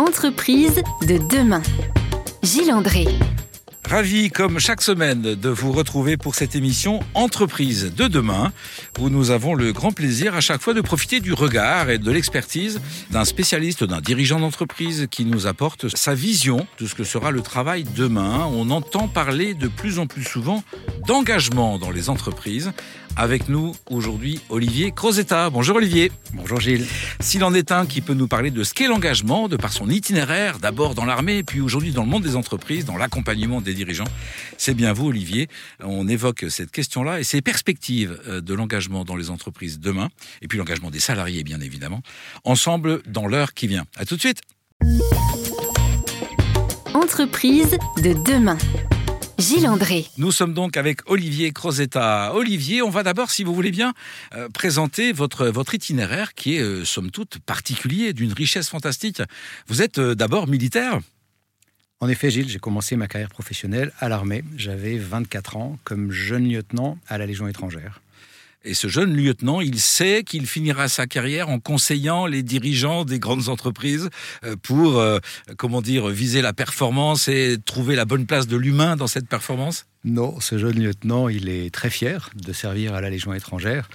Entreprise de demain. Gilles André. Ravi, comme chaque semaine, de vous retrouver pour cette émission Entreprise de demain, où nous avons le grand plaisir à chaque fois de profiter du regard et de l'expertise d'un spécialiste, d'un dirigeant d'entreprise qui nous apporte sa vision de ce que sera le travail demain. On entend parler de plus en plus souvent d'engagement dans les entreprises. Avec nous aujourd'hui Olivier Crozetta. Bonjour Olivier. Bonjour Gilles. S'il en est un qui peut nous parler de ce qu'est l'engagement, de par son itinéraire, d'abord dans l'armée, puis aujourd'hui dans le monde des entreprises, dans l'accompagnement des dirigeants, c'est bien vous Olivier. On évoque cette question-là et ces perspectives euh, de l'engagement dans les entreprises demain, et puis l'engagement des salariés bien évidemment, ensemble dans l'heure qui vient. À tout de suite. Entreprise de demain. Gilles André. Nous sommes donc avec Olivier Crozetta. Olivier, on va d'abord, si vous voulez bien, euh, présenter votre, votre itinéraire qui est, euh, somme toute, particulier, d'une richesse fantastique. Vous êtes euh, d'abord militaire En effet, Gilles, j'ai commencé ma carrière professionnelle à l'armée. J'avais 24 ans comme jeune lieutenant à la Légion étrangère. Et ce jeune lieutenant, il sait qu'il finira sa carrière en conseillant les dirigeants des grandes entreprises euh, pour, euh, comment dire, viser la performance et trouver la bonne place de l'humain dans cette performance Non, ce jeune lieutenant, il est très fier de servir à la Légion étrangère.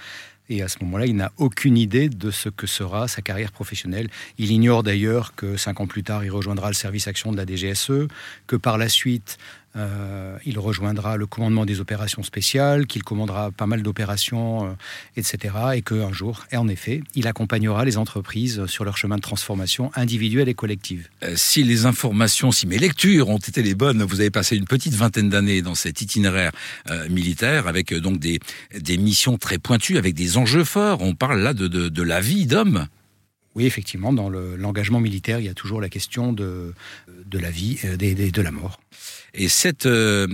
Et à ce moment-là, il n'a aucune idée de ce que sera sa carrière professionnelle. Il ignore d'ailleurs que cinq ans plus tard, il rejoindra le service action de la DGSE, que par la suite, euh, il rejoindra le commandement des opérations spéciales, qu'il commandera pas mal d'opérations, euh, etc. Et qu'un jour, et en effet, il accompagnera les entreprises sur leur chemin de transformation individuelle et collective. Euh, si les informations, si mes lectures ont été les bonnes, vous avez passé une petite vingtaine d'années dans cet itinéraire euh, militaire avec euh, donc des, missions très pointues, avec des enjeux forts. On parle là de la vie d'homme. Oui, effectivement, dans le- l'engagement militaire, il y a toujours la question de, la vie et de, de- la mort. Et cette, euh,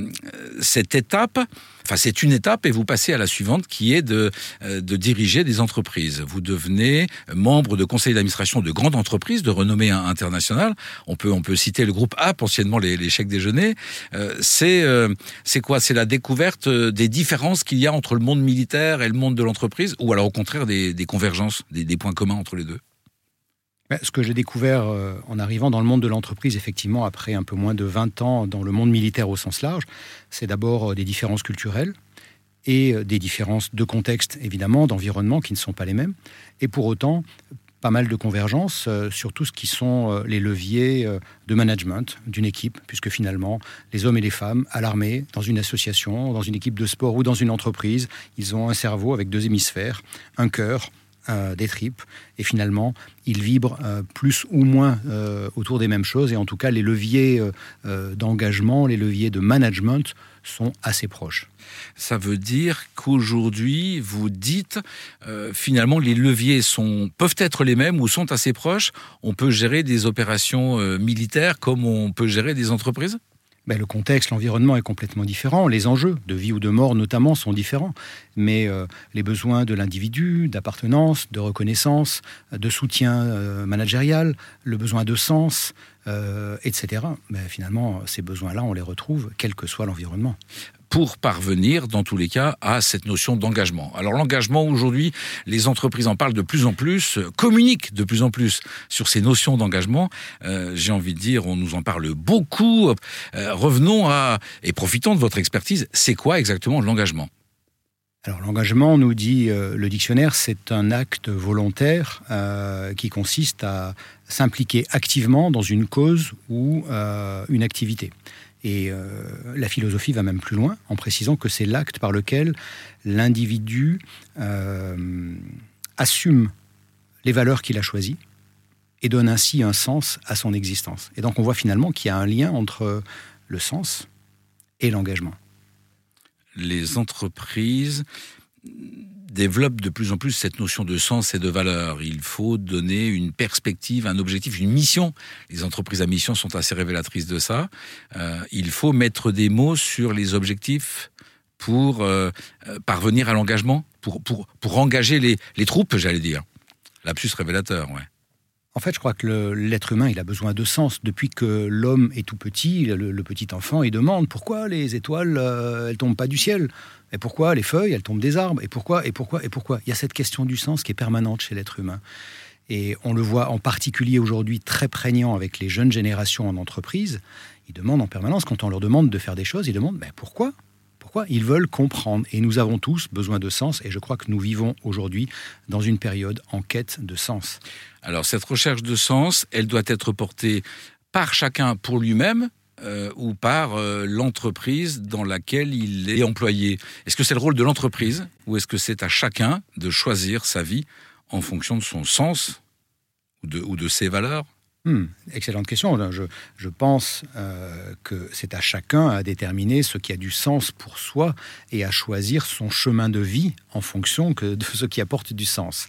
cette étape, enfin c'est une étape et vous passez à la suivante qui est de, euh, diriger des entreprises. Vous devenez membre de conseil d'administration de grandes entreprises de renommée internationale. On peut, citer le groupe APP, anciennement les, chèques déjeuner. Euh, c'est euh, quoi? C'est la découverte euh, des différences qu'il y a entre le monde militaire et le monde de l'entreprise ou alors au contraire des, convergences, des, points communs entre les deux? Ce que j'ai découvert euh, en arrivant dans le monde de l'entreprise, effectivement, après un peu moins de 20 ans dans le monde militaire au sens large, c'est d'abord euh, des différences culturelles et euh, des différences de contexte, évidemment, d'environnement qui ne sont pas les mêmes. Et pour autant, pas mal de convergences sur tout ce qui sont les leviers de management d'une équipe, puisque finalement, les hommes et les femmes à l'armée, dans une association, dans une équipe de sport ou dans une entreprise, ils ont un cerveau avec deux hémisphères, un cœur, euh, des tripes, et finalement, ils vibrent euh, plus ou moins euh, autour des mêmes choses, et en tout cas, les leviers d'engagement, les leviers de management sont assez proches. Ça veut dire qu'aujourd'hui, vous dites, finalement, les leviers sont, peuvent être les mêmes ou sont assez proches. On peut gérer des opérations militaires comme on peut gérer des entreprises? Ben, le contexte, l'environnement est complètement différent. Les enjeux de vie ou de mort, notamment, sont différents. Mais euh, les besoins de l'individu, d'appartenance, de reconnaissance, de soutien euh, managérial, le besoin de sens, euh, etc. Ben, finalement, ces besoins-là, on les retrouve, quel que soit l'environnement. Pour parvenir, dans tous les cas, à cette notion d'engagement. Alors l'engagement, aujourd'hui, les entreprises en parlent de plus en plus, euh, communiquent de plus en plus sur ces notions d'engagement. Euh, J'ai envie de dire, on nous en parle beaucoup. Euh, revenons à, et profitons de votre expertise, c'est quoi exactement l'engagement? Alors l'engagement, nous dit le dictionnaire, c'est un acte volontaire qui consiste à s'impliquer activement dans une cause ou euh, une activité. Et euh, la philosophie va même plus loin en précisant que c'est l'acte par lequel l'individu euh, assume les valeurs qu'il a choisies et donne ainsi un sens à son existence. Et donc on voit finalement qu'il y a un lien entre le sens et l'engagement. Les entreprises développent de plus en plus cette notion de sens et de valeur. Il faut donner une perspective, un objectif, une mission. Les entreprises à mission sont assez révélatrices de ça. Euh, il faut mettre des mots sur les objectifs pour euh, euh, parvenir à l'engagement, pour, pour, pour engager les, les troupes, j'allais dire. Lapsus révélateur, ouais. En fait, je crois que l'être humain, il a besoin de sens. Depuis que l'homme est tout petit, le, petit enfant, il demande pourquoi les étoiles, euh, elles tombent pas du ciel? Et pourquoi les feuilles, elles tombent des arbres? Et pourquoi Et pourquoi Et pourquoi? Il y a cette question du sens qui est permanente chez l'être humain. Et on le voit en particulier aujourd'hui très prégnant avec les jeunes générations en entreprise. Ils demandent en permanence, quand on leur demande de faire des choses, ils demandent ben, pourquoi? Ils veulent comprendre. Et nous avons tous besoin de sens. Et je crois que nous vivons aujourd'hui dans une période en quête de sens. Alors cette recherche de sens, elle doit être portée par chacun pour lui-même, euh, ou par euh, l'entreprise dans laquelle il est employé. Est-ce que c'est le rôle de l'entreprise ou est-ce que c'est à chacun de choisir sa vie en fonction de son sens ou de ses valeurs? Hmm, excellente question. Je, pense euh, que c'est à chacun à déterminer ce qui a du sens pour soi et à choisir son chemin de vie en fonction de ce qui apporte du sens.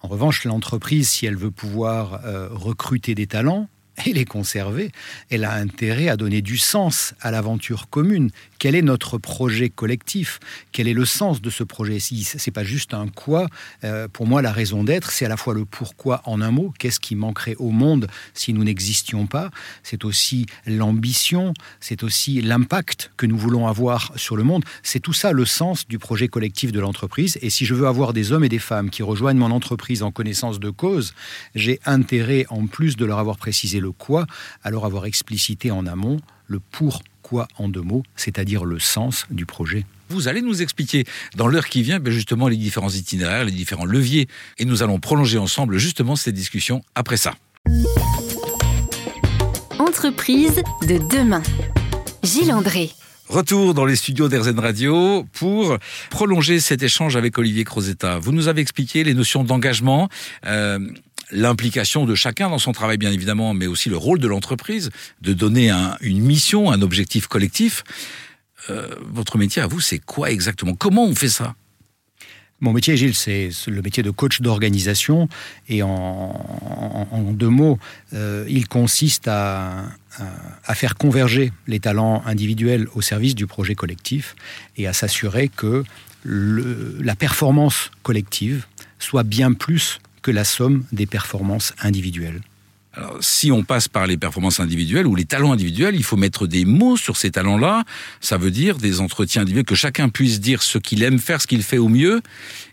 En revanche, l'entreprise, si elle veut pouvoir recruter des talents, et les conserver, elle a intérêt à donner du sens à l'aventure commune. Quel est notre projet collectif? Quel est le sens de ce projet? Si c'est pas juste un quoi, euh, pour moi la raison d'être, c'est à la fois le pourquoi en un mot. Qu'est-ce qui manquerait au monde si nous n'existions pas? C'est aussi l'ambition, c'est aussi l'impact que nous voulons avoir sur le monde. C'est tout ça le sens du projet collectif de l'entreprise. Et si je veux avoir des hommes et des femmes qui rejoignent mon entreprise en connaissance de cause, j'ai intérêt, en plus de leur avoir précisé le quoi, alors avoir explicité en amont le pourquoi en deux mots, c'est-à-dire le sens du projet. Vous allez nous expliquer dans l'heure qui vient ben, justement les différents itinéraires, les différents leviers, et nous allons prolonger ensemble justement cette discussion après ça. Entreprise de demain. Gilles André. Retour dans les studios d'Airzen Radio pour prolonger cet échange avec Olivier Crozetta. Vous nous avez expliqué les notions d'engagement. Euh, l'implication de chacun dans son travail, bien évidemment, mais aussi le rôle de l'entreprise, de donner une mission, un objectif collectif. Euh, votre métier à vous, c'est quoi exactement? Comment on fait ça? Mon métier, Gilles, c'est le métier de coach d'organisation. Et en, deux mots, euh, il consiste à, faire converger les talents individuels au service du projet collectif et à s'assurer que la performance collective soit bien plus que la somme des performances individuelles. Alors, si on passe par les performances individuelles ou les talents individuels, il faut mettre des mots sur ces talents-là. Ça veut dire des entretiens individuels, que chacun puisse dire ce qu'il aime faire, ce qu'il fait au mieux,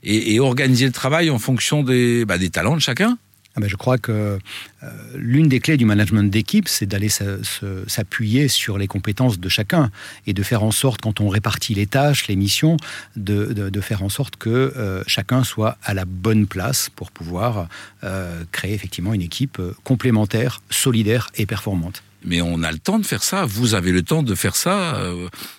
et, organiser le travail en fonction des, bah, des talents de chacun. Ah ben, je crois que euh, l'une des clés du management d'équipe, c'est d'aller s'appuyer sur les compétences de chacun et de faire en sorte, quand on répartit les tâches, les missions, de, faire en sorte que euh, chacun soit à la bonne place pour pouvoir euh, créer effectivement une équipe complémentaire, solidaire et performante. Mais on a le temps de faire ça. Vous avez le temps de faire ça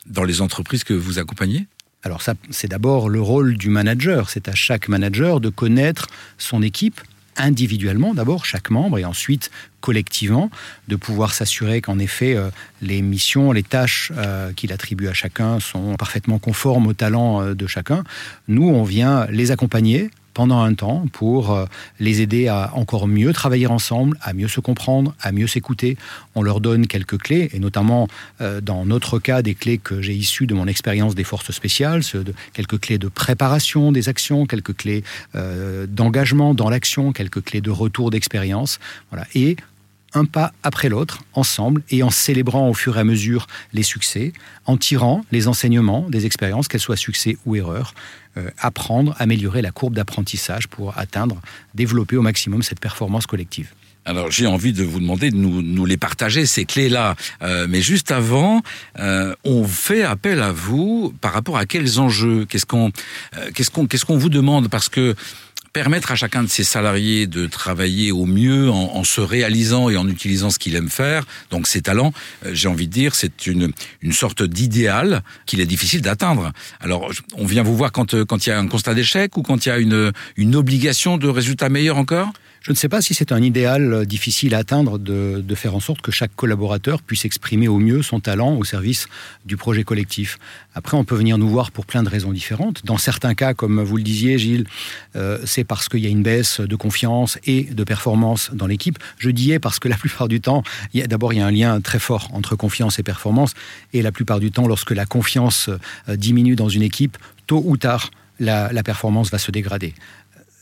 dans les entreprises que vous accompagnez? Alors ça, c'est d'abord le rôle du manager. C'est à chaque manager de connaître son équipe, individuellement d'abord, chaque membre, et ensuite collectivement, de pouvoir s'assurer qu'en effet, euh, les missions, les tâches euh, qu'il attribue à chacun sont parfaitement conformes aux talents euh, de chacun. Nous, on vient les accompagner pendant un temps pour euh, les aider à encore mieux travailler ensemble, à mieux se comprendre, à mieux s'écouter. On leur donne quelques clés, et notamment euh, dans notre cas, des clés que j'ai issues de mon expérience des forces spéciales, quelques clés de préparation des actions, quelques clés euh, d'engagement dans l'action, quelques clés de retour d'expérience. Voilà. Et un pas après l'autre, ensemble, et en célébrant au fur et à mesure les succès, en tirant les enseignements des expériences, qu'elles soient succès ou erreurs, euh, apprendre, améliorer la courbe d'apprentissage pour atteindre, développer au maximum cette performance collective. Alors j'ai envie de vous demander de nous, les partager, ces clés-là. Euh, mais juste avant, euh, on fait appel à vous par rapport à quels enjeux? Qu'est-ce qu'on qu'est-ce qu'on qu'est-ce qu'on vous demande? Parce que permettre à chacun de ses salariés de travailler au mieux en, se réalisant et en utilisant ce qu'il aime faire, donc ses talents, euh, j'ai envie de dire, c'est une, une sorte d'idéal qu'il est difficile d'atteindre. Alors, on vient vous voir quand, euh, quand il y a un constat d'échec ou quand il y a une, une obligation de résultat meilleur encore? Je ne sais pas si c'est un idéal euh, difficile à atteindre de, faire en sorte que chaque collaborateur puisse exprimer au mieux son talent au service du projet collectif. Après, on peut venir nous voir pour plein de raisons différentes. Dans certains cas, comme vous le disiez, Gilles, euh, c'est parce qu'il y a une baisse de confiance et de performance dans l'équipe. Je disais parce que la plupart du temps, d'abord, il y a un lien très fort entre confiance et performance. Et la plupart du temps, lorsque la confiance euh, diminue dans une équipe, tôt ou tard, la performance va se dégrader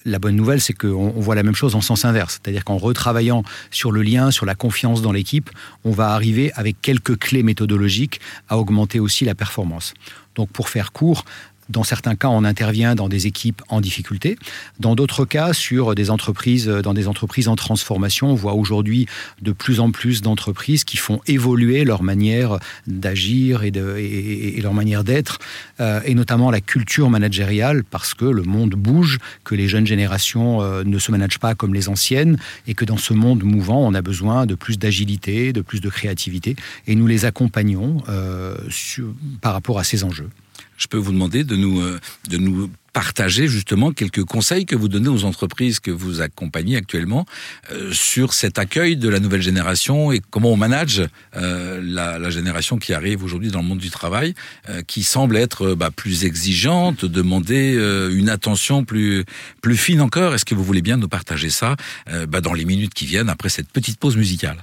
la bonne nouvelle, c'est qu'on voit la même chose en sens inverse. C'est-à-dire qu'en retravaillant sur le lien, sur la confiance dans l'équipe, on va arriver avec quelques clés méthodologiques à augmenter aussi la performance. Donc pour faire court, Dans certains cas, on intervient dans des équipes en difficulté. Dans d'autres cas, sur des entreprises, dans des entreprises en transformation, on voit aujourd'hui de plus en plus d'entreprises qui font évoluer leur manière d'agir et, leur manière d'être, euh, et notamment la culture managériale, parce que le monde bouge, que les jeunes générations euh, ne se managent pas comme les anciennes, et que dans ce monde mouvant, on a besoin de plus d'agilité, de plus de créativité, et nous les accompagnons euh, par rapport à ces enjeux je peux vous demander de nous, euh, de nous partager justement quelques conseils que vous donnez aux entreprises que vous accompagnez actuellement euh, sur cet accueil de la nouvelle génération et comment on manage euh, la, génération qui arrive aujourd'hui dans le monde du travail, qui semble être bah, plus exigeante, demander une attention plus, plus fine encore. Est-ce que vous voulez bien nous partager ça bah, dans les minutes qui viennent après cette petite pause musicale?